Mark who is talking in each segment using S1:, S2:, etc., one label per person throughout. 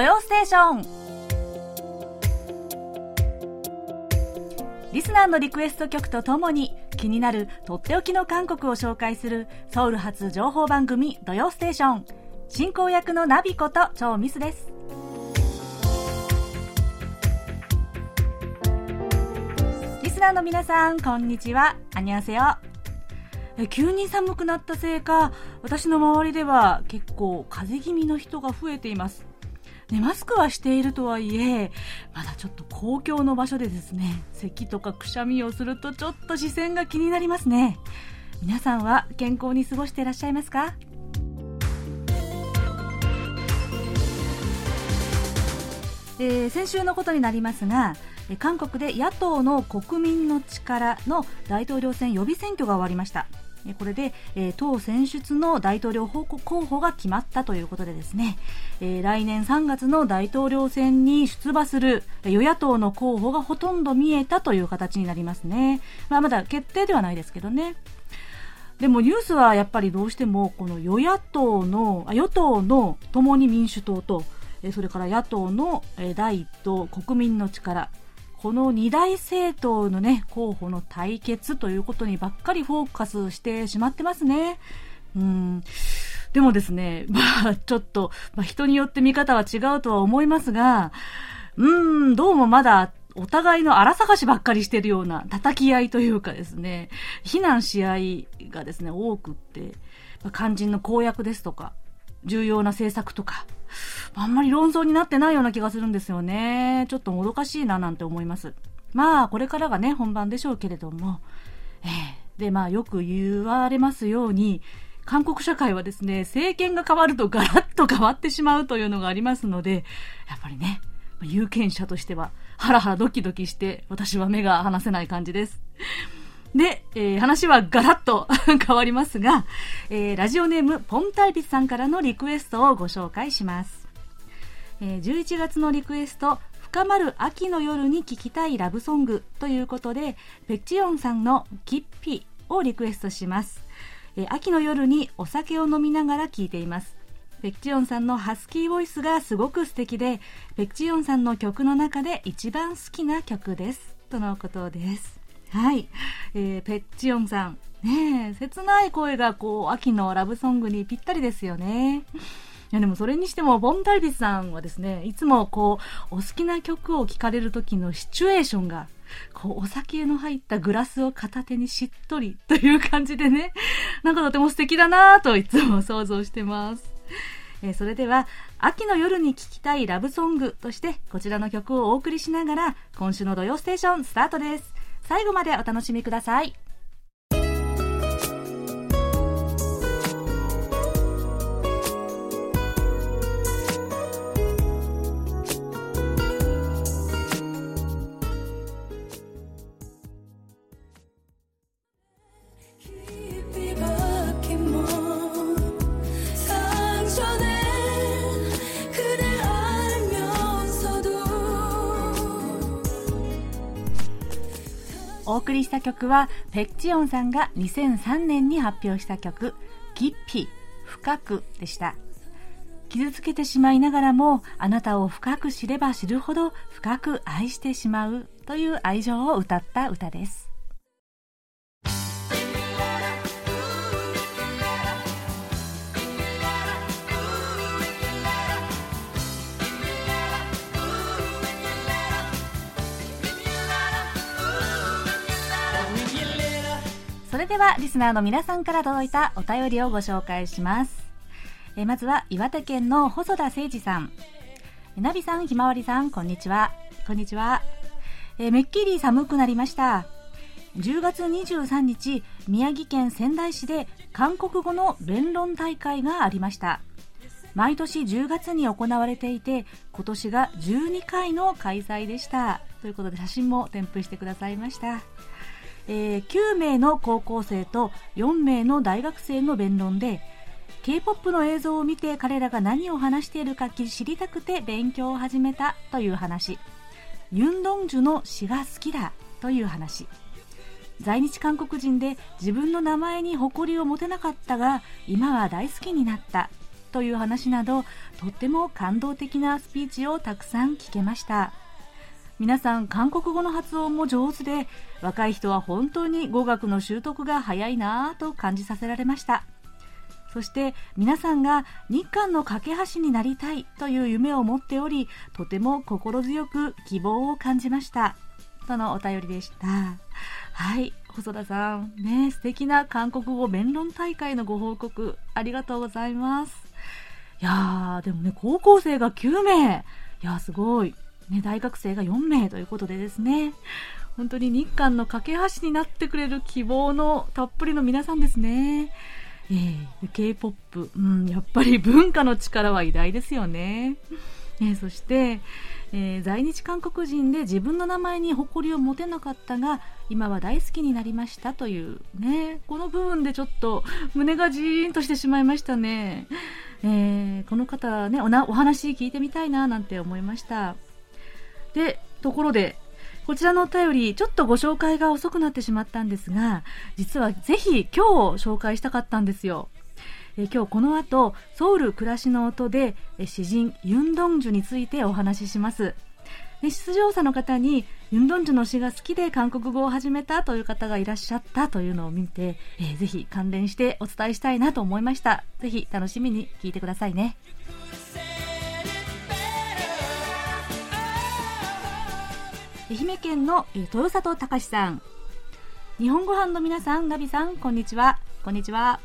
S1: 土曜ステーション。リスナーのリクエスト曲とともに気になるとっておきの韓国を紹介するソウル発情報番組土曜ステーション。進行役のナビこと超ミスです。リスナーの皆さんこんにちは。안녕하세요 急に寒くなったせいか私の周りでは結構風邪気味の人が増えています。ね、マスクはしているとはいえまだちょっと公共の場所でですね咳とかくしゃみをするとちょっと視線が気になりますね。皆さんは健康に過ごしていらっしゃいますか？え、先週のことになりますが韓国で野党の国民の力の大統領選予備選挙が終わりました。これで、え、党選出の大統領候補が決まったということでですね、え、来年3月の大統領選に出馬する与野党の候補がほとんど見えたという形になりますね。まあ、まだ決定ではないですけどね。でもニュースはやっぱりどうしてもこの与野党の、与党の共に民主党と、それから野党の第一党国民の力、この二大政党のね、候補の対決ということにばっかりフォーカスしてしまってますね。うん。でもですね、まあ、ちょっと、まあ、人によって見方は違うとは思いますが、うん、どうもまだお互いの荒探しばっかりしてるような叩き合いというかですね、非難し合いがですね、多くって、肝心の公約ですとか、重要な政策とか、あんまり論争になってないような気がするんですよね。ちょっともどかしいななんて思います。まあ、これからがね、本番でしょうけれども。えー、で、まあ、よく言われますように、韓国社会はですね、政権が変わるとガラッと変わってしまうというのがありますので、やっぱりね、有権者としては、ハラハラドキドキして、私は目が離せない感じです。で、えー、話はガラッと 変わりますが、えー、ラジオネームポンタイピスさんからのリクエストをご紹介します。えー、11月のリクエスト、深まる秋の夜に聴きたいラブソングということで、ペッチヨンさんのキッピをリクエストします。えー、秋の夜にお酒を飲みながら聴いています。ペッチヨンさんのハスキーボイスがすごく素敵で、ペッチヨンさんの曲の中で一番好きな曲です。とのことです。はい。えー、ペッチヨンさん。ね切ない声がこう、秋のラブソングにぴったりですよね。いやでもそれにしても、ボンタイビスさんはですね、いつもこう、お好きな曲を聴かれる時のシチュエーションが、こう、お酒の入ったグラスを片手にしっとりという感じでね、なんかとても素敵だなぁといつも想像してます。えー、それでは、秋の夜に聴きたいラブソングとして、こちらの曲をお送りしながら、今週の土曜ステーションスタートです。最後までお楽しみください。お送りした曲はペッチオンさんが2003年に発表した曲「ギッピ深く」でした。傷つけてしまいながらもあなたを深く知れば知るほど深く愛してしまうという愛情を歌った歌です。れではリスナーの皆さんから届いたお便りをご紹介します。えまずは岩手県の細田誠二さん。ナビさん、ひまわりさん、こんにちは。こんにちは。えめっきり寒くなりました。10月23日、宮城県仙台市で韓国語の弁論大会がありました。毎年10月に行われていて、今年が12回の開催でした。ということで写真も添付してくださいました。えー、9名の高校生と4名の大学生の弁論で K-POP の映像を見て彼らが何を話しているか知りたくて勉強を始めたという話。ユン・ドンジュの詩が好きだという話。在日韓国人で自分の名前に誇りを持てなかったが今は大好きになったという話などとっても感動的なスピーチをたくさん聞けました。皆さん韓国語の発音も上手で若い人は本当に語学の習得が早いなぁと感じさせられました。そして皆さんが日韓の架け橋になりたいという夢を持っておりとても心強く希望を感じました。とのお便りでした。はい細田さん。ね素敵な韓国語弁論大会のご報告ありがとうございます。いやーでもね高校生が9名。いやすごい。ね大学生が4名ということでですね。本当に日韓の架け橋になってくれる希望のたっぷりの皆さんですね。えー、K-POP、うん、やっぱり文化の力は偉大ですよね。えー、そして、えー、在日韓国人で自分の名前に誇りを持てなかったが今は大好きになりましたというね。この部分でちょっと胸がジーンとしてしまいましたね、えー、この方ねおなお話聞いてみたいななんて思いました。でところでこちらのお便り、ちょっとご紹介が遅くなってしまったんですが、実はぜひ今日紹介したかったんですよ。え今日この後、ソウル暮らしの音で詩人ユンドンジュについてお話しします。で出場者の方にユンドンジュの詩が好きで韓国語を始めたという方がいらっしゃったというのを見て、えー、ぜひ関連してお伝えしたいなと思いました。ぜひ楽しみに聞いてくださいね。愛媛県の豊里隆さん。日本ご飯の皆さんナビさんこんにちは。こんにちは。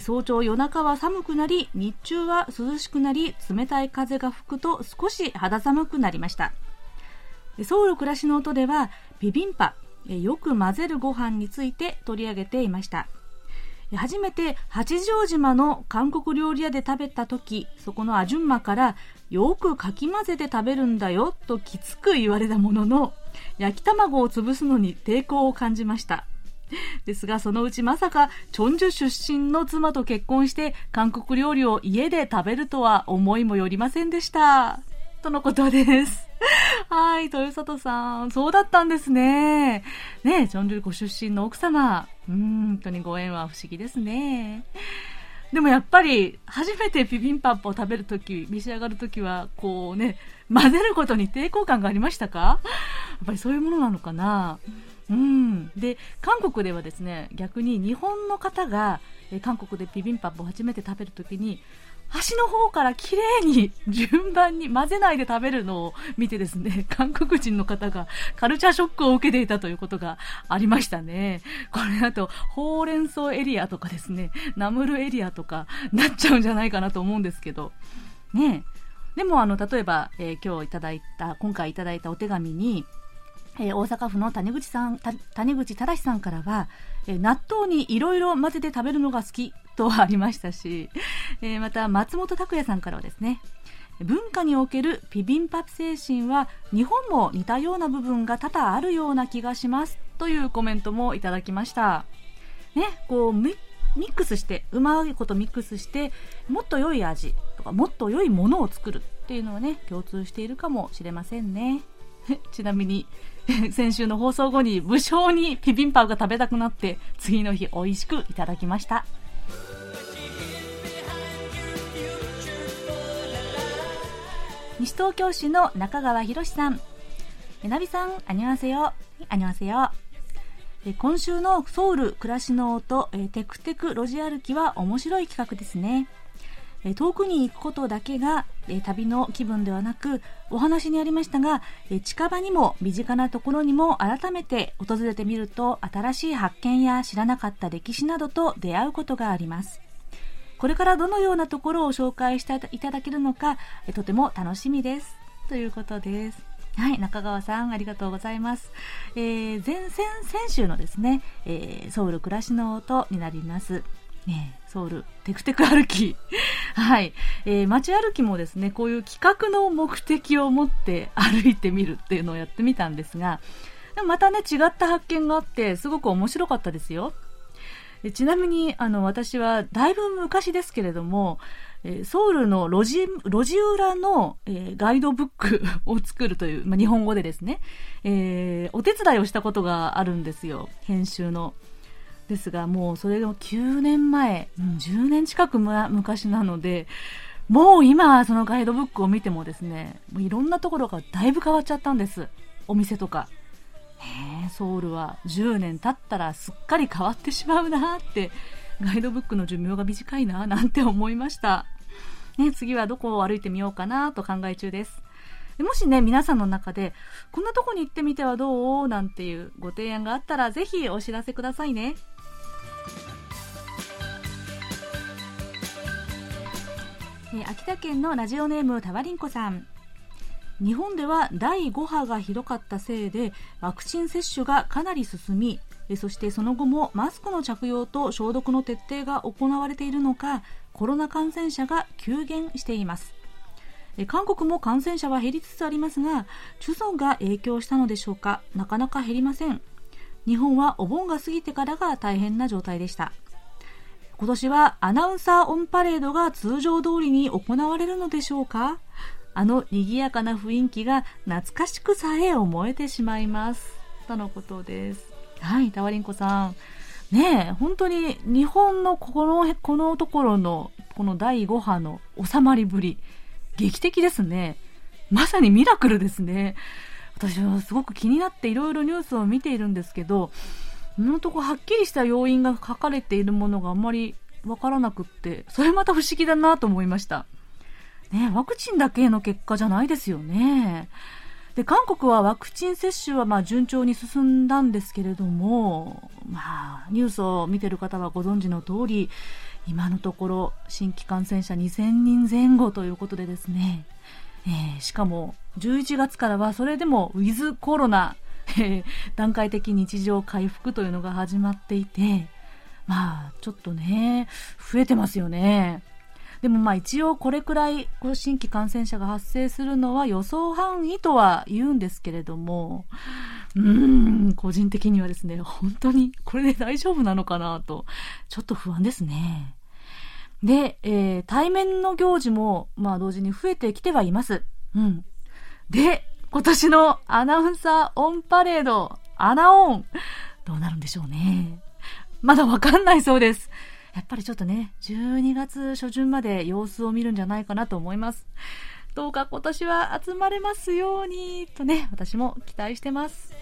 S1: 早朝夜中は寒くなり日中は涼しくなり冷たい風が吹くと少し肌寒くなりました。ソウル暮らしの音ではビビンパよく混ぜるご飯について取り上げていました。初めて八丈島の韓国料理屋で食べた時そこのアジュンマからよくかき混ぜて食べるんだよときつく言われたものの焼き卵を潰すのに抵抗を感じました。ですがそのうちまさかチョンジュ出身の妻と結婚して韓国料理を家で食べるとは思いもよりませんでした。とのことです はい、豊里さん。そうだったんですね。ねチョンジュルご出身の奥様。うん、本当にご縁は不思議ですね。でもやっぱり、初めてビビンパップを食べるとき、召し上がるときは、こうね、混ぜることに抵抗感がありましたか？やっぱりそういうものなのかな？うん。で、韓国ではですね、逆に日本の方が、え韓国でビビンパップを初めて食べるときに、端の方から綺麗に順番に混ぜないで食べるのを見てですね、韓国人の方がカルチャーショックを受けていたということがありましたね。これだと、ほうれん草エリアとかですね、ナムルエリアとかなっちゃうんじゃないかなと思うんですけど、ねでもあの、例えば、えー、今日いただいた、今回いただいたお手紙に、えー、大阪府の谷口さん、谷口正さんからは、え、納豆にいろいろ混ぜて食べるのが好き とありましたし、え、また松本拓也さんからはですね、文化におけるピビンパプ精神は日本も似たような部分が多々あるような気がしますというコメントもいただきました。ね、こうミックスして、うまいことミックスして、もっと良い味とか、もっと良いものを作るっていうのはね、共通しているかもしれませんね。ちなみに、先週の放送後に無性にピビンパウが食べたくなって次の日美味しくいただきました。西東京市の中川博さん。えなびさんあにわせよあにわせよ今週のソウル暮らしの音テクテク路地歩きは面白い企画ですね。遠くに行くことだけが旅の気分ではなくお話にありましたが近場にも身近なところにも改めて訪れてみると新しい発見や知らなかった歴史などと出会うことがありますこれからどのようなところを紹介していただけるのかとても楽しみですということですはい、中川さん、ありがとうございます。えー、前線、先週のですね、えー、ソウル暮らしの音になります。ね、ソウル、テクテク歩き。はい。えー、街歩きもですね、こういう企画の目的を持って歩いてみるっていうのをやってみたんですが、でもまたね、違った発見があって、すごく面白かったですよ。ちなみに、あの、私は、だいぶ昔ですけれども、えソウルの路地、路地裏の、え、ガイドブック を作るという、まあ、日本語でですね、えー、お手伝いをしたことがあるんですよ。編集の。ですが、もうそれが9年前、10年近く昔なので、もう今、そのガイドブックを見てもですね、もういろんなところがだいぶ変わっちゃったんです。お店とか。へソウルは10年経ったらすっかり変わってしまうなって、ガイドブックの寿命が短いななんて思いました。ね、次はどこを歩いてみようかなと考え中です。もしね、皆さんの中で、こんなとこに行ってみてはどう？なんていうご提案があったら、ぜひお知らせくださいね。え秋田県のラジオネームたわりんこさん。日本では第5波がひどかったせいでワクチン接種がかなり進みそしてその後もマスクの着用と消毒の徹底が行われているのかコロナ感染者が急減しています。韓国も感染者は減りつつありますがチュソンが影響したのでしょうか？なかなか減りません。日本はお盆が過ぎてからが大変な状態でした。今年はアナウンサーオンパレードが通常通りに行われるのでしょうか？あの賑やかな雰囲気が懐かしくさえ思えてしまいます。とのことです。はい、タワリンコさん。ねえ、本当に日本のこの、このところの、この第5波の収まりぶり、劇的ですね。まさにミラクルですね。私はすごく気になっていろいろニュースを見ているんですけど、今のところはっきりした要因が書かれているものがあんまりわからなくって、それまた不思議だなと思いました。ね、ワクチンだけの結果じゃないですよね。で、韓国はワクチン接種はま順調に進んだんですけれども、まあ、ニュースを見てる方はご存知の通り、今のところ新規感染者2000人前後ということでですね、えー、しかも11月からはそれでもウィズコロナ、段階的日常回復というのが始まっていて、まあ、ちょっとね、増えてますよね。でもまあ一応これくらい新規感染者が発生するのは予想範囲とは言うんですけれども、うーん、個人的にはですね、本当にこれで大丈夫なのかなと、ちょっと不安ですね。で、えー、対面の行事も、まあ同時に増えてきてはいます。うん。で、今年のアナウンサーオンパレード、アナオン、どうなるんでしょうね。まだわかんないそうです。やっぱりちょっとね、12月初旬まで様子を見るんじゃないかなと思います。どうか今年は集まれますように、とね、私も期待してます。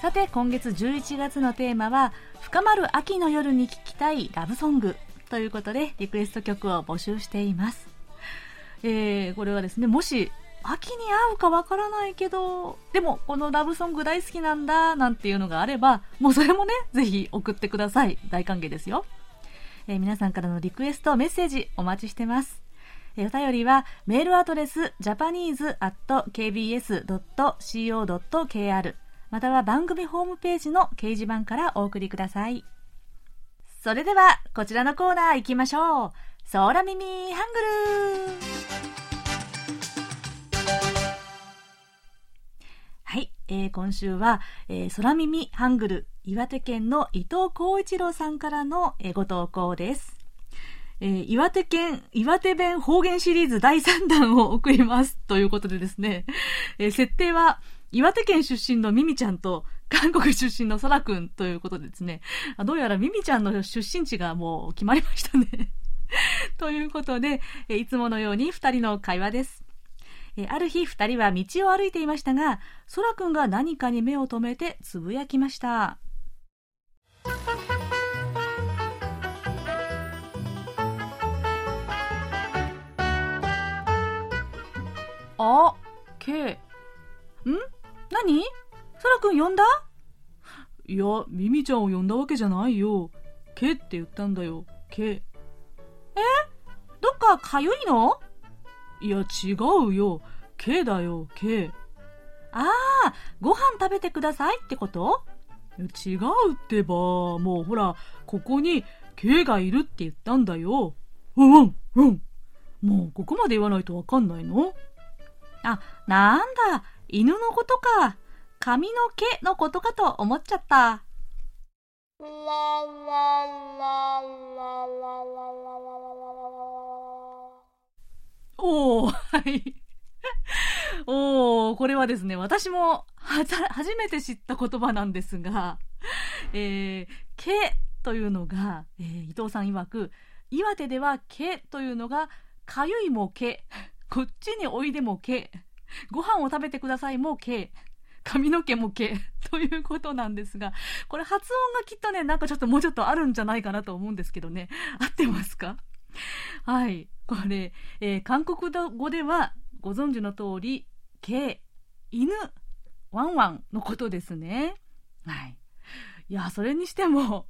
S1: さて、今月11月のテーマは、深まる秋の夜に聴きたいラブソングということで、リクエスト曲を募集しています。えー、これはですね、もし秋に合うかわからないけど、でもこのラブソング大好きなんだ、なんていうのがあれば、もうそれもね、ぜひ送ってください。大歓迎ですよ。えー、皆さんからのリクエスト、メッセージお待ちしてます。え、お便りは、メールアドレス、japanese.kbs.co.kr または番組ホームページの掲示板からお送りください。それでは、こちらのコーナー行きましょう。ソーラミミハングルはいえー、今週は、えー、空耳ハングル岩手県の伊藤光一郎さんからの、えー、ご投稿です。えー、岩手県、岩手弁方言シリーズ第3弾を送ります。ということでですね、えー、設定は、岩手県出身のミミちゃんと、韓国出身のソラくんということでですね、どうやらミミちゃんの出身地がもう決まりましたね。ということで、いつものように二人の会話です。ある日二人は道を歩いていましたが、そらくんが何かに目を留めてつぶやきました。あ、K。ん？何？そらくん呼んだ？いや、ミミちゃんを呼んだわけじゃないよ。K って言ったんだよ。K。え？どっかかゆいの？いや、違うよ。K だよ、K。ああ、ご飯食べてくださいってこと？違うってば、もうほら、ここに K がいるって言ったんだよ。うんうん、うん。もうここまで言わないとわかんないの？あ、なんだ、犬のことか。髪の毛のことかと思っちゃった。おー、はい。おー、これはですね、私も初めて知った言葉なんですが、えー、毛というのが、えー、伊藤さん曰く、岩手では毛というのが、かゆいも毛、こっちにおいでも毛、ご飯を食べてくださいも毛、髪の毛も毛 ということなんですが、これ発音がきっとね、なんかちょっともうちょっとあるんじゃないかなと思うんですけどね。合ってますか？はい。これ、えー、韓国語ではご存知の通り、毛、犬、ワンワンのことですね。はい。いや、それにしても、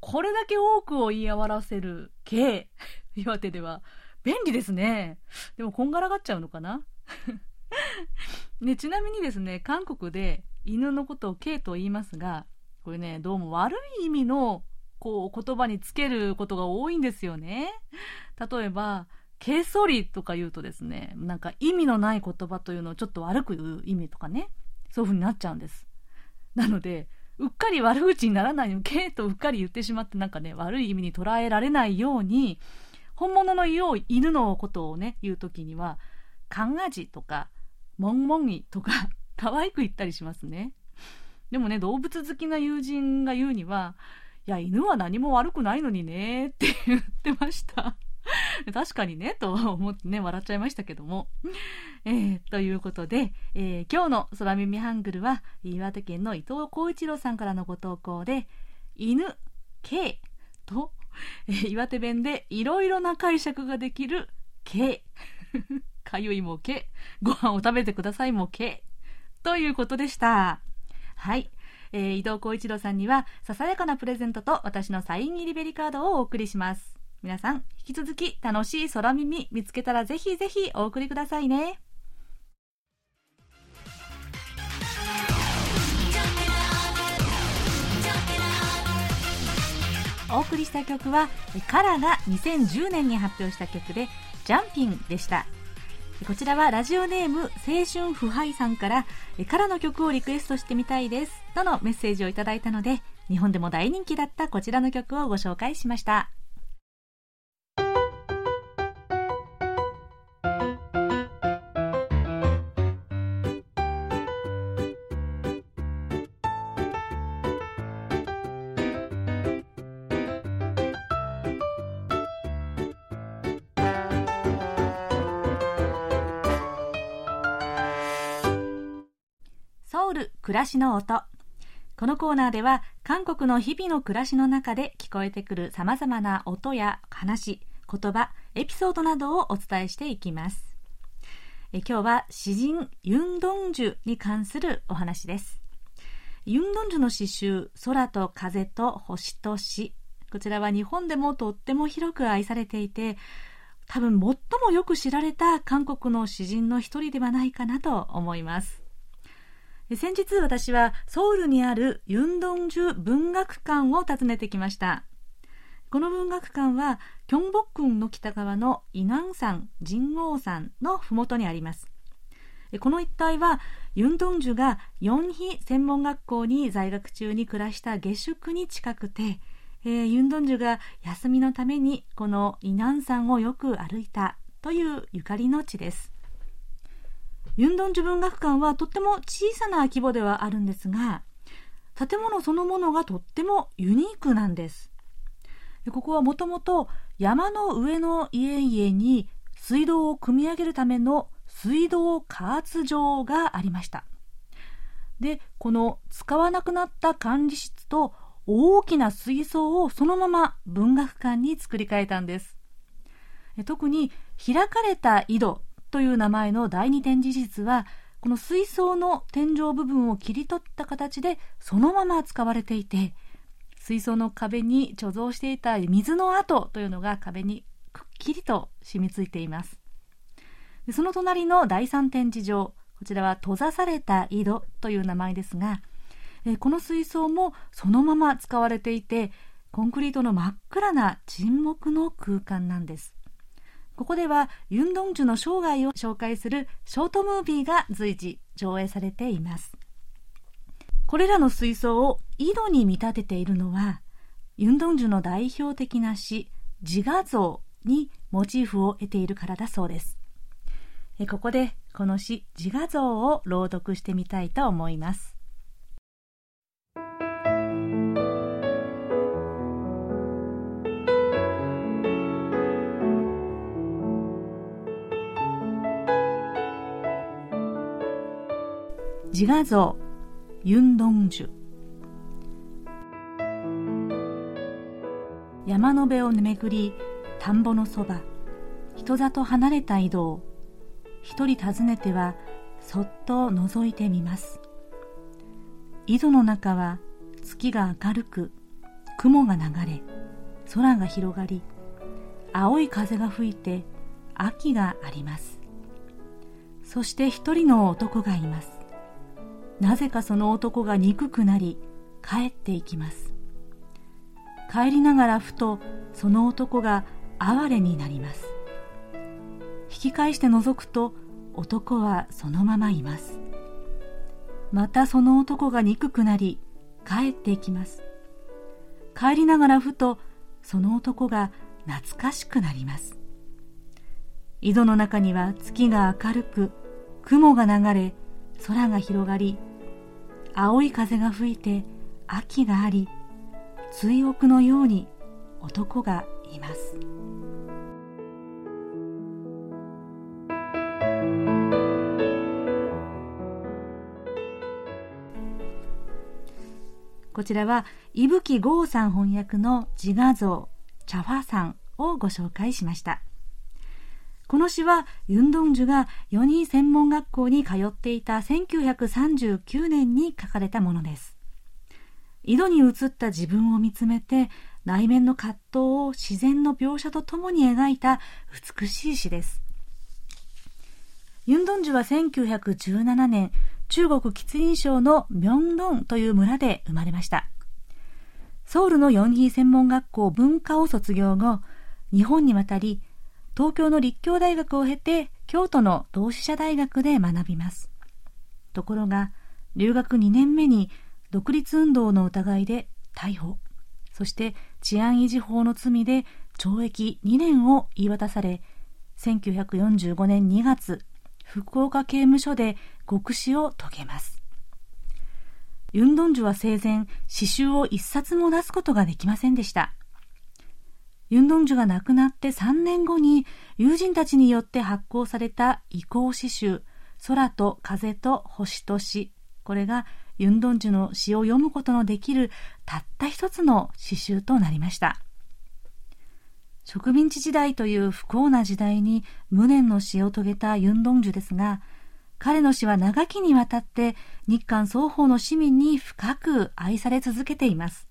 S1: これだけ多くを言い表せる毛、岩手では便利ですね。でもこんがらがっちゃうのかな？ね、ちなみにですね、韓国で犬のことを K と言いますが、これね、どうも悪い意味のこう言葉につけることが多いんですよね。例えば、ケソリとか言うとですね、なんか意味のない言葉というのをちょっと悪く言う意味とかね、そういう風になっちゃうんです。なので、うっかり悪口にならないように、ケとうっかり言ってしまってなんかね、悪い意味に捉えられないように、本物の犬のことをね、言うときには、カンアジとか、モンモンイとか、可愛く言ったりしますね。でもね、動物好きな友人が言うには、いや、犬は何も悪くないのにね、って言ってました。確かにね、と思ってね、笑っちゃいましたけども。えー、ということで、えー、今日の空耳ハングルは、岩手県の伊藤浩一郎さんからのご投稿で、犬、K と、えー、岩手弁でいろいろな解釈ができる K。かゆいも K。ご飯を食べてくださいも K。ということでした。はい。えー、伊藤浩一郎さんには、ささやかなプレゼントと私のサイン入りベリカードをお送りします。皆さん、引き続き楽しい空耳見つけたらぜひぜひお送りくださいね。お送りした曲は、カラが2010年に発表した曲で、ジャンピンでした。こちらはラジオネーム青春腐敗さんから、からの曲をリクエストしてみたいです。とのメッセージをいただいたので、日本でも大人気だったこちらの曲をご紹介しました。暮らしの音このコーナーでは韓国の日々の暮らしの中で聞こえてくる様々な音や話、言葉、エピソードなどをお伝えしていきます。え今日は詩人ユンドンジュに関するお話です。ユンドンジュの詩集空と風と星と詩。こちらは日本でもとっても広く愛されていて、多分最もよく知られた韓国の詩人の一人ではないかなと思います。先日私はソウルにあるユンドンジュ文学館を訪ねてきました。この文学館は、キョンボックンの北側のイナン山、神王山のふもとにあります。この一帯は、ユンドンジュがヨンヒ専門学校に在学中に暮らした下宿に近くて、えー、ユンドンジュが休みのためにこのイナン山をよく歩いたというゆかりの地です。ユンドンジュ文学館はとっても小さな規模ではあるんですが、建物そのものがとってもユニークなんです。ここはもともと山の上の家々に水道を汲み上げるための水道加圧場がありました。で、この使わなくなった管理室と大きな水槽をそのまま文学館に作り変えたんです。特に開かれた井戸という名前の第二展示室はこの水槽の天井部分を切り取った形でそのまま使われていて水槽の壁に貯蔵していた水の跡というのが壁にくっきりと染みついています。その隣の第三展示場こちらは閉ざされた井戸という名前ですがこの水槽もそのまま使われていてコンクリートの真っ暗な沈黙の空間なんです。ここではユンドンジュの生涯を紹介するショートムービーが随時上映されています。これらの水槽を井戸に見立てているのは、ユンドンジュの代表的な詩、自画像にモチーフを得ているからだそうです。ここでこの詩自画像を朗読してみたいと思います自画像。ユンドンジュ山の辺を巡り田んぼのそば。人里離れた移動。一人訪ねてはそっと覗いてみます。井戸の中は月が明るく雲が流れ空が広がり青い風が吹いて秋があります。そして一人の男がいます。なぜかその男が憎くなり帰っていきます。帰りながらふとその男が哀れになります。引き返して覗くと男はそのままいます。またその男が憎くなり帰っていきます。帰りながらふとその男が懐かしくなります。井戸の中には月が明るく雲が流れ空が広がり青い風が吹いて秋があり追憶のように男がいます。こちらは伊吹剛さん翻訳の自画像チャファさんをご紹介しました。この詩はユンドンジュが4人専門学校に通っていた1939年に書かれたものです。井戸に映った自分を見つめて内面の葛藤を自然の描写とともに描いた美しい詩です。ユンドンジュは1917年、中国吉林省のミョンドンという村で生まれました。ソウルのヨンヒー専門学校文化を卒業後、日本に渡り、東京の立教大学を経て京都の同志社大学で学びます。ところが留学2年目に独立運動の疑いで逮捕。そして治安維持法の罪で懲役2年を言い渡され1945年2月福岡刑務所で極死を遂げます。ユンドンジュは生前詩集を一冊も出すことができませんでした。ユンドンジュが亡くなって3年後に友人たちによって発行された移行詩集空と風と星と詩。これがユンドンジュの詩を読むことのできるたった一つの詩集となりました。植民地時代という不幸な時代に無念の死を遂げたユンドンジュですが彼の死は長きにわたって日韓双方の市民に深く愛され続けています。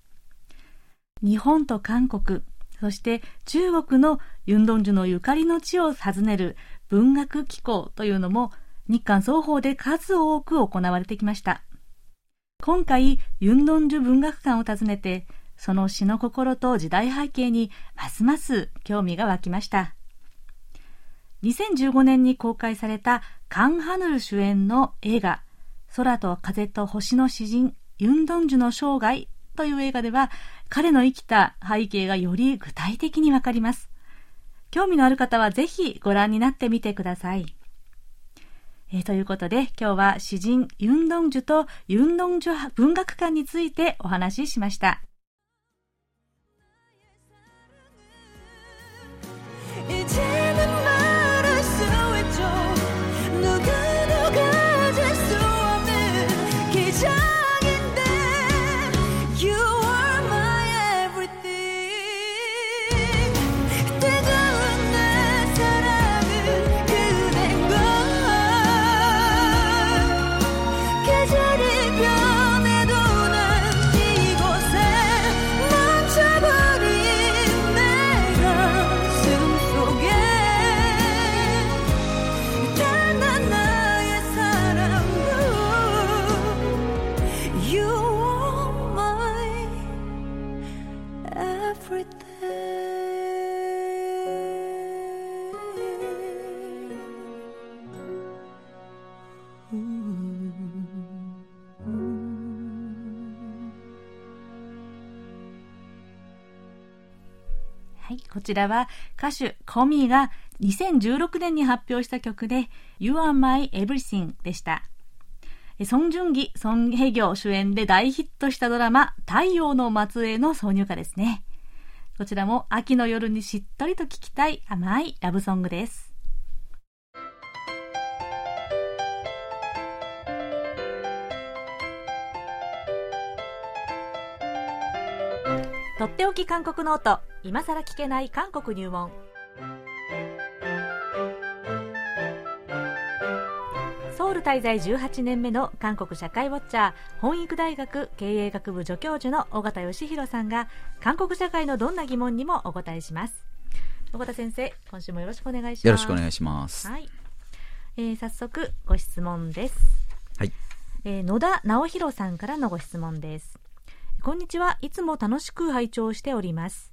S1: 日本と韓国そして中国のユンドンジュのゆかりの地を訪ねる文学機構というのも日韓双方で数多く行われてきました。今回、ユンドンジュ文学館を訪ねて、その詩の心と時代背景にますます興味が湧きました。2015年に公開されたカン・ハヌル主演の映画、空と風と星の詩人、ユンドンジュの生涯という映画では、彼の生きた背景がより具体的にわかります。興味のある方はぜひご覧になってみてください。えー、ということで今日は詩人ユンドンジュとユンドンジュ文学館についてお話ししました。こちらは歌手コミーが2016年に発表した曲で You are my everything でした。ソン・ジュンギ、ソン・ヘギョ主演で大ヒットしたドラマ太陽の末裔の挿入歌ですね。こちらも秋の夜にしっとりと聴きたい甘いラブソングです。っておき韓国ノート今さら聞けない韓国入門ソウル滞在18年目の韓国社会ウォッチャー本育大学経営学部助教授の尾形義弘さんが韓国社会のどんな疑問にもお答えします。尾形先生今週もよろしくお願いします
S2: よろしくお願いします。
S1: はい、えー、早速ご質問です。
S2: はい、
S1: えー、野田直弘さんからのご質問ですこんにちは。いつも楽しく拝聴しております。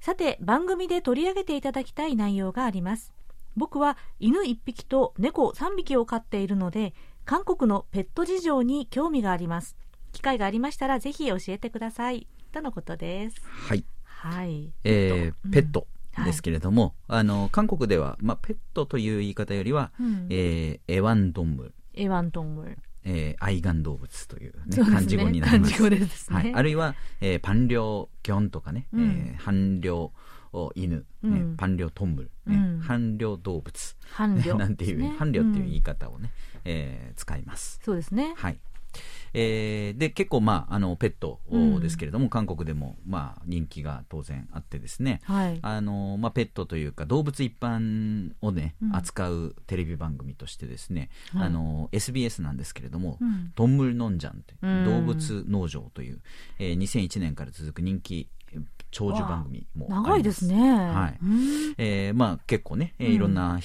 S1: さて番組で取り上げていただきたい内容があります。僕は犬1匹と猫3匹を飼っているので韓国のペット事情に興味があります。機会がありましたらぜひ教えてください。とのことです。
S2: はい。
S1: はい、
S2: えー、ペット、ですけれども、はい、あの韓国では、まあ、ペットという言い方よりは、うん、えー、エワンドンム。
S1: エワンドンム
S2: えー、愛玩動物という,、ね、漢字語になります。
S1: 漢字語ですね。はい、
S2: あるいは、えー、パンリョギョンとかね、うん、えー、犬、うん、パンリョトンブル、ね、うん、半量動物、なんていう、ね、半量っていう言い方をね、うん、えー、使います。
S1: そうですね。
S2: はい。えー、で結構、まあ、あのペットですけれども、うん、韓国でも、まあ、人気が当然あってですね、はい、あのまあ、ペットというか動物一般をね、うん、扱うテレビ番組としてですね、はい、あの SBS なんですけれども「うん、トンムルノンジャン」という動物農場という、えー、2001年から続く人気長寿番組も
S1: 長いですね、
S2: はい。えーまあ、結構ね、えー、いろんな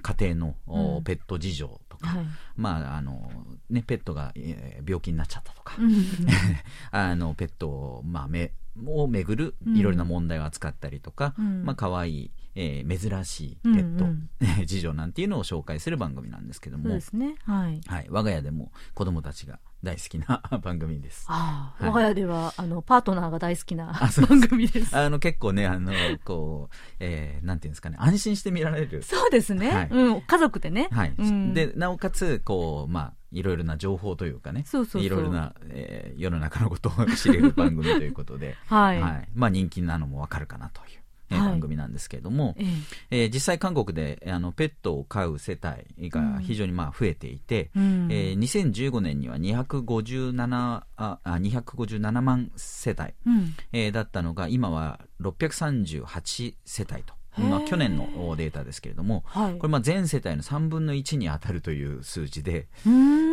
S2: 家庭の、ペット事情とか、はい、まああのね、ペットが、えー、病気になっちゃったとか、あのペットを、まあ、めをめぐるいろいろな問題を扱ったりとか、うん、まあ可愛いえー、珍しいペット、うんうん、事情なんていうのを紹介する番組なんですけども
S1: そうですね、はい、
S2: はい、我が家でも子供たちが大好きな 番組です。
S1: あはい、我が家ではあのパートナーが大好きな番組です。
S2: あの結構ねあのこう、えー、なんていうんですかね安心して見られる。
S1: そうですね。はい、うん家族でね。
S2: はい。
S1: う
S2: ん、でなおかつこうまあいろいろな情報というかね、そうそういろいろな、えー、世の中のことを知れる番組ということで、はい、はい、まあ人気なのもわかるかなという。えー、番組なんですけれども、ええ。ー、実際韓国であのペットを飼う世帯が非常にまあ増えていて、うん、えー、2015年には257あ257万世帯、うん、えー、だったのが今は638世帯と。まあ、去年のデータですけれども、はい、これまあ全世帯の3分の1に当たるという数字で、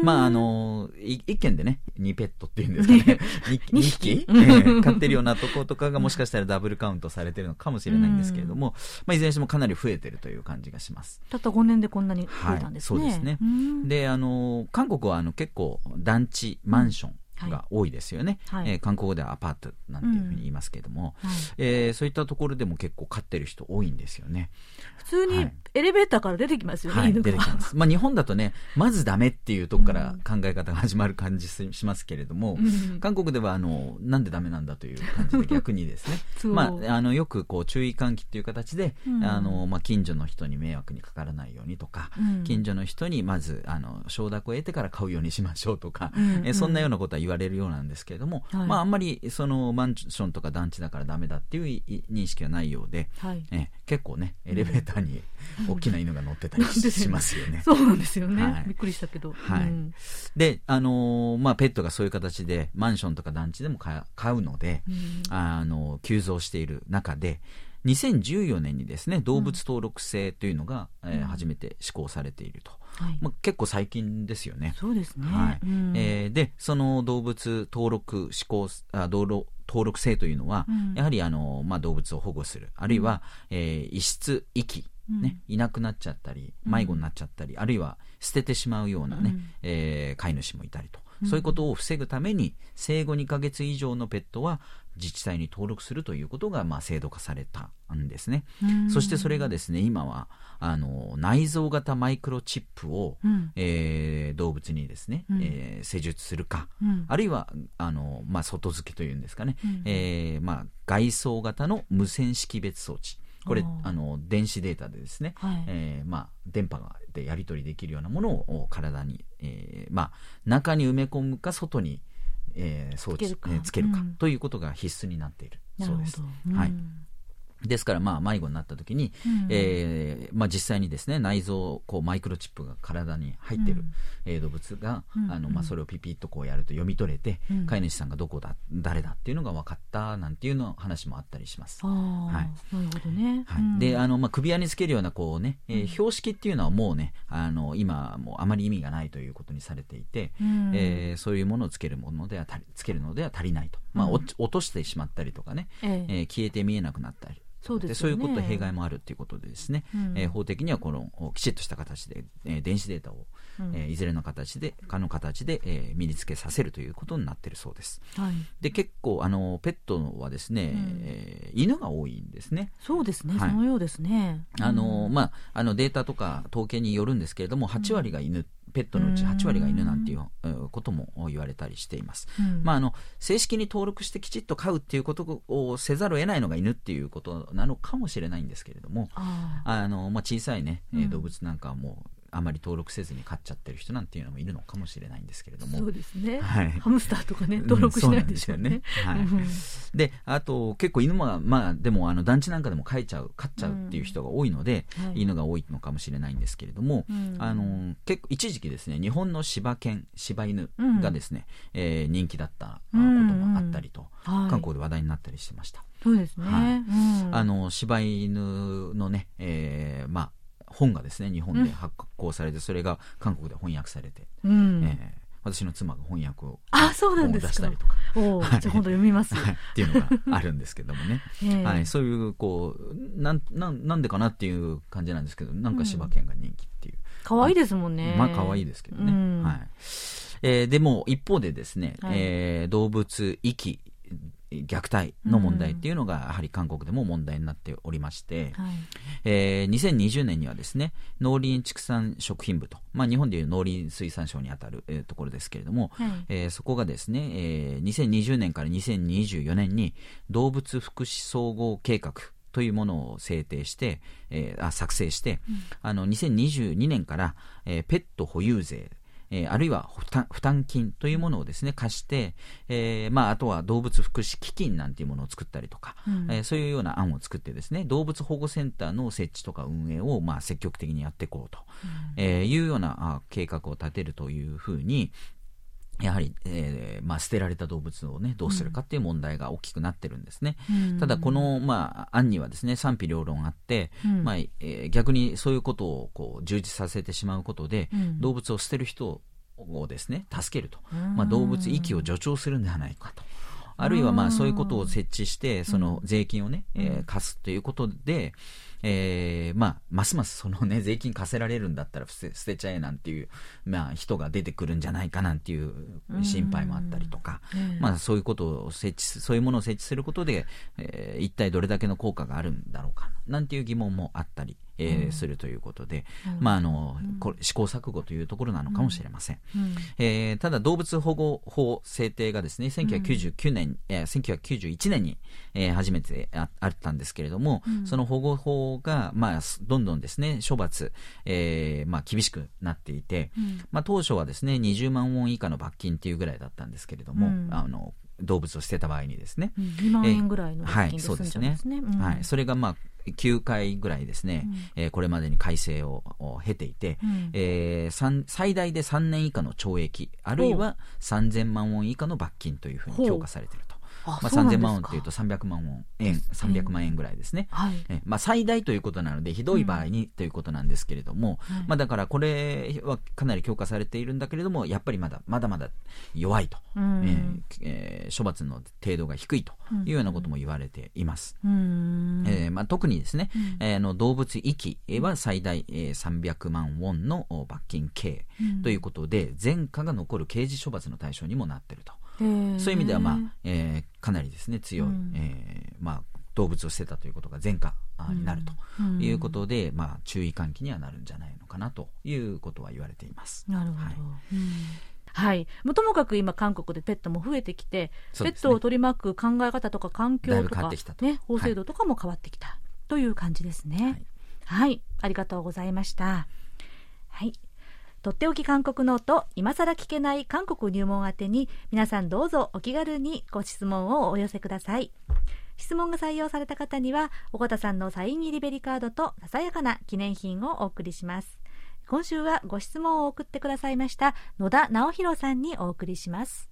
S2: まああの一軒でね2ペットっていうんですかね。2, 2匹、えー、飼ってるようなとことかがもしかしたらダブルカウントされてるのかもしれないんですけれども、まあ、いずれにしてもかなり増えてるという感じがします。
S1: たった5年でこんなに増えたんですね、はい、
S2: そうですね。であの韓国はあの結構団地マンション、が多いですよね、はい、えー、韓国語ではアパートなんていうふうに言いますけれども、うんはい、えー、そういったところでも結構飼ってる人多いんですよね。
S1: 普通にエレベーターから出てきますよね、はい、
S2: 出てきます、まあ、日本だとねまずダメっていうとこから考え方が始まる感じしますけれども、うん、韓国ではあのなんでダメなんだという感じで逆にですね。まあ、あのよくこう注意喚起っていう形で、うん、あのまあ、近所の人に迷惑にかからないようにとか、うん、近所の人にまずあの承諾を得てから買うようにしましょうとか、うん、えそんなようなことは言われるようなんですけれども、はい、まあ、あんまりそのマンションとか団地だからダメだっていう認識はないようで、はい、え結構ねエレベーターに大きな犬が乗ってたり しますよね。
S1: そうなんですよね、はい、びっくりしたけど。
S2: はい、で、あのー、まあ、ペットがそういう形でマンションとか団地でも買うので、あの急増している中で2014年にですね動物登録制というのが、うん、えー、初めて施行されていると、はい、まあ、結構最近ですよね。
S1: そうですね、
S2: はい。うん、えー、でその動物登録施行あ道路登録制というのは、うん、やはりあの、まあ、動物を保護する。あるいは、うん、えー、遺失遺棄ね、いなくなっちゃったり迷子になっちゃったり、あるいは捨ててしまうようなね、うん、えー、飼い主もいたりと、そういうことを防ぐために生後2か月以上のペットは自治体に登録するということが、まあ、制度化されたんですね。そしてそれがですね今はあの内臓型マイクロチップを、うん、えー、動物にですね、うん、えー、施術するか、うん、あるいはあの、まあ、外付けというんですかね、うん、えー、まあ、外装型の無線識別装置。これあの電子データでですね、はい、えー、まあ、電波でやり取りできるようなものを体に、えーまあ、中に埋め込むか外に、えー、装置つけるつけるか、ということが必須になっている。そうです。はいですから、まあ、迷子になった時に、うん、えー、まあ、実際にですね、内臓、こう、マイクロチップが体に入っている、うん、えー、動物が、うん、あの、まあ、それをピピッとこうやると読み取れて、うん、飼い主さんがどこだ、誰だっていうのが分かった、なんていうの話もあったりします。
S1: はい。なるほどね。
S2: はい。で、あの、まあ、首輪につけるような、こうね、えー、標識っていうのはもうね、あの、今、もうあまり意味がないということにされていて、うん、えー、そういうものをつけるものでは、つけるのでは足りないと。まあ、落としてしまったりとかね、ええー、消えて見えなくなったり。そうです、ね、そういうこと弊害もあるということでですね、うん、えー、法的にはこのきちっとした形で、えー、電子データを、うん、えー、いずれの形でかの形で、えー、身につけさせるということになっているそうです。はい、で結構あのペットはですね、うん、えー、犬が多いんですね。
S1: そうですね、はい、そのようですね。
S2: あのまああのデータとか統計によるんですけれども、8割が犬ペットのうち8割が犬なんていうことも言われたりしています、うん、まあ、あの正式に登録してきちっと飼うっていうことをせざるを得ないのが犬っていうことなのかもしれないんですけれどもあの、まあ、小さい、ね、動物なんかはもうあまり登録せずに飼っちゃってる人なんていうのもいるのかもしれないんですけれども。
S1: そうですね、はい、ハムスターとかね登録しないですよね。はい、
S2: であと結構犬もまあでもあの団地なんかでも飼えちゃう飼っちゃうっていう人が多いので、うん。はい、犬が多いのかもしれないんですけれども、うん、あの結構一時期ですね日本の柴犬柴犬がですね、うん、えー、人気だったこともあったりと、うんうん、韓国で話題になったりしてました。
S1: そうですね、はい、
S2: あの柴犬のね、えー、まあ本がですね日本で発行されて、それが韓国で翻訳されて、うん、えー、私の妻が翻訳を
S1: あそうなんです
S2: 出したりとか。
S1: お、はい、じ今度読みます、
S2: はい、っていうのがあるんですけどもね、えー、はい、そういうこうなんなんなんでかなっていう感じなんですけどなんか柴犬が人気っていう、
S1: 可愛いですもんね。
S2: まあ可愛いですけどね、うん、はい。えー、でも一方でですね、はい、えー、動物遺棄虐待の問題っていうのが、やはり韓国でも問題になっておりまして、はい。えー、2020年にはですね農林畜産食品部と、まあ、日本でいう農林水産省にあたる、えー、ところですけれども、はい、えー、そこがですね、えー、2020年から2024年に動物福祉総合計画というものを制定して、えー、あ作成して、うん、あの2022年から、えー、ペット保有税えー、あるいは負担負担金というものをですね貸して、えーまあ、あとは動物福祉基金なんていうものを作ったりとか、うん、えー、そういうような案を作ってですね動物保護センターの設置とか運営を、まあ、積極的にやっていこうと、うん、えー、いうようなあ計画を立てるというふうに、やはり、えーまあ、捨てられた動物を、ね、どうするかっていう問題が大きくなってるんですね。うん、ただ、この、まあ、案にはですね賛否両論あって、うん、まあえー、逆にそういうことをこう充実させてしまうことで、うん、動物を捨てる人をですね助けると、まあ、動物遺棄を助長するんではないかと。あるいはまあそういうことを設置して、その税金をね、えー、課すということで、えー、まあ、ますますそのね、税金課せられるんだったら捨て捨てちゃえなんていう、まあ、人が出てくるんじゃないかなんていう心配もあったりとか、まあ、そういうことを設置そういうものを設置することで、えー、一体どれだけの効果があるんだろうかなんていう疑問もあったり、えー、するということで、まああのこれ試行錯誤というところなのかもしれません、えー、ただ動物保護法制定がですね1999年、えー、1991年に、えー、初めてああったんですけれども、その保護法が、まあ、どんどんですね処罰、えーまあ、厳しくなっていて、まあ、当初はですね20万ウォン以下の罰金っていうぐらいだったんですけれども、あの動物を捨てた場合にですね、
S1: うん、2万円ぐらいの
S2: 罰金で済んじゃうんですね、はい、そうですね、はい、それがまあ9回ぐらいですね、うん、えー、これまでに改正を経ていて、うん、えー、最大で3年以下の懲役あるいは3000万ウォン以下の罰金というふうに強化されていると。まあ、3000万ウォンというと300万ウォン円300万円ぐらいですね、はい。えまあ、最大ということなのでひどい場合にということなんですけれども、うん、まあ、だからこれはかなり強化されているんだけれどもやっぱりまだまだまだ弱いと、うん、えー、処罰の程度が低いというようなことも言われています、うん、えー、まあ、特にですね、うん、えー、の動物遺棄は最大、えー、300万ウォンの罰金刑ということで、前科が残る刑事処罰の対象にもなっていると。そういう意味では、まあえー、かなりですね強い、うん、えー、まあ、動物を捨てたということが前科になるということで、うん、まあ、注意喚起にはなるんじゃないのかなということは言われています。
S1: なるほど、はい。はい、もともかく今、韓国でペットも増えてきて、ね、ペットを取り巻く考え方とか環境とか、ね、法制度とかも変わってきた。はい。という感じですね。はい、はい、ありがとうございました。はい。とっておき韓国ノート、今更聞けない韓国入門宛てに、皆さんどうぞお気軽にご質問をお寄せください。質問が採用された方には、尾形さんのサイン入りベリカードとささやかな記念品をお送りします。今週はご質問を送ってくださいました野田直弘さんにお送りします。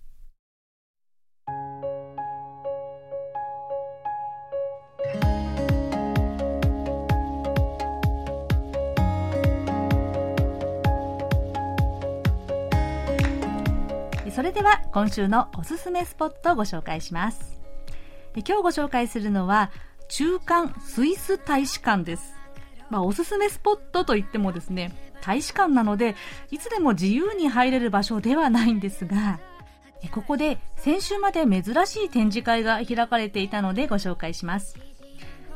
S1: それでは今週のおすすめスポットをご紹介します。今日ご紹介するのは中間スイス大使館です。まあ、おすすめスポットといってもですね大使館なのでいつでも自由に入れる場所ではないんですがここで先週まで珍しい展示会が開かれていたのでご紹介します。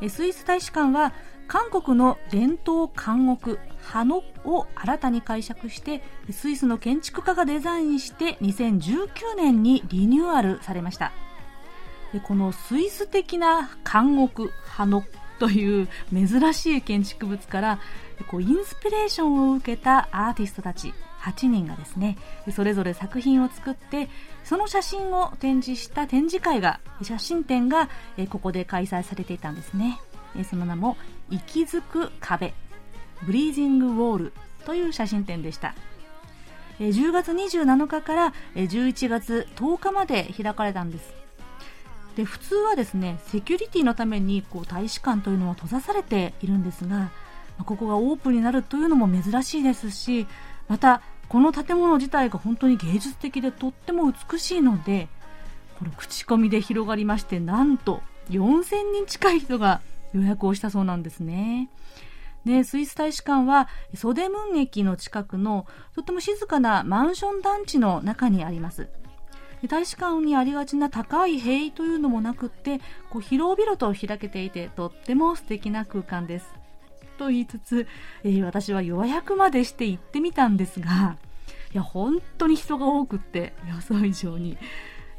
S1: スイス大使館は韓国の伝統監獄ハノを新たに解釈してスイスの建築家がデザインして2019年にリニューアルされました。このスイス的な監獄ハノという珍しい建築物からこうインスピレーションを受けたアーティストたち。8人がですねそれぞれ作品を作ってその写真を展示した展示会が写真展がここで開催されていたんですね。その名も「息づく壁」ブリージングウォールという写真展でした。10月27日から11月10日まで開かれたんです。で普通はですねセキュリティのためにこう大使館というのは閉ざされているんですがここがオープンになるというのも珍しいですしまたこの建物自体が本当に芸術的でとっても美しいのでこれ口コミで広がりましてなんと4000人近い人が予約をしたそうなんですね。で、スイス大使館は、ソデムン駅の近くの、とっても静かなマンション団地の中にあります。大使館にありがちな高い塀というのもなくってこう広々と開けていてとっても素敵な空間ですと言いつつ、えー、私は予約までして行ってみたんですがいや本当に人が多くって予想以上に。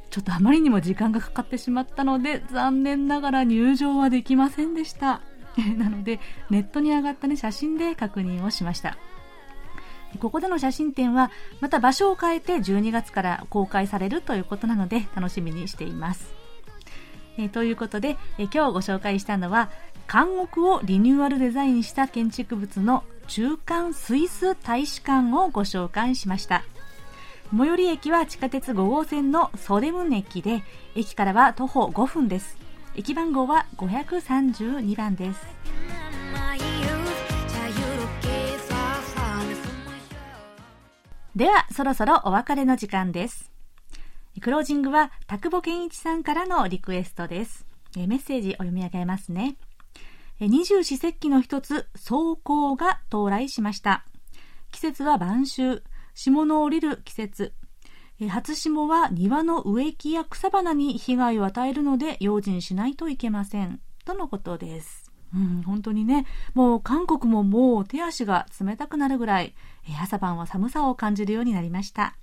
S1: ちょっとあまりにも時間がかかってしまったので残念ながら入場はできませんでした。なのでネットに上がった、ね、写真で確認をしました。ここでの写真展はまた場所を変えて12月から公開されるということなので楽しみにしています。え、ということで、え、今日ご紹介したのは監獄をリニューアルデザインした建築物の中間スイス大使館をご紹介しました。最寄り駅は地下鉄5号線のソデムン駅で、駅からは徒歩5分です。駅番号は532番です。では、そろそろお別れの時間です。クロージングは、田久保健一さんからのリクエストです。メッセージお読み上げますね。二十四節気の一つ、霜降が到来しました。季節は晩秋、霜の降りる季節。初霜は庭の植木や草花に被害を与えるので用心しないといけません。とのことです。うん、本当にね、もう韓国ももう手足が冷たくなるぐらい、朝晩は寒さを感じるようになりました。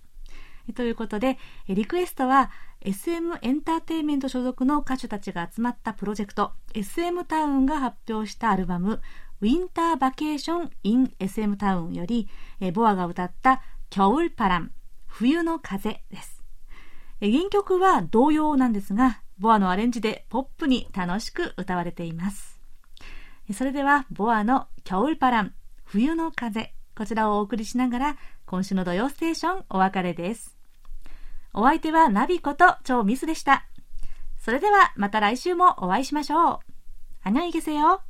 S1: ということで、リクエストは SM エンターテインメント所属の歌手たちが集まったプロジェクト SM タウンが発表したアルバムウィンターバケーション in SM タウンよりボアが歌った겨울パラン冬の風です。原曲は同様なんですが、ボアのアレンジでポップに楽しく歌われています。それでは、ボアの겨울パラン、冬の風、 こちらをお送りしながら、今週の土曜ステーションお別れです。お相手はナビこと超ミスでした。それではまた来週もお会いしましょう。안녕히계세 요。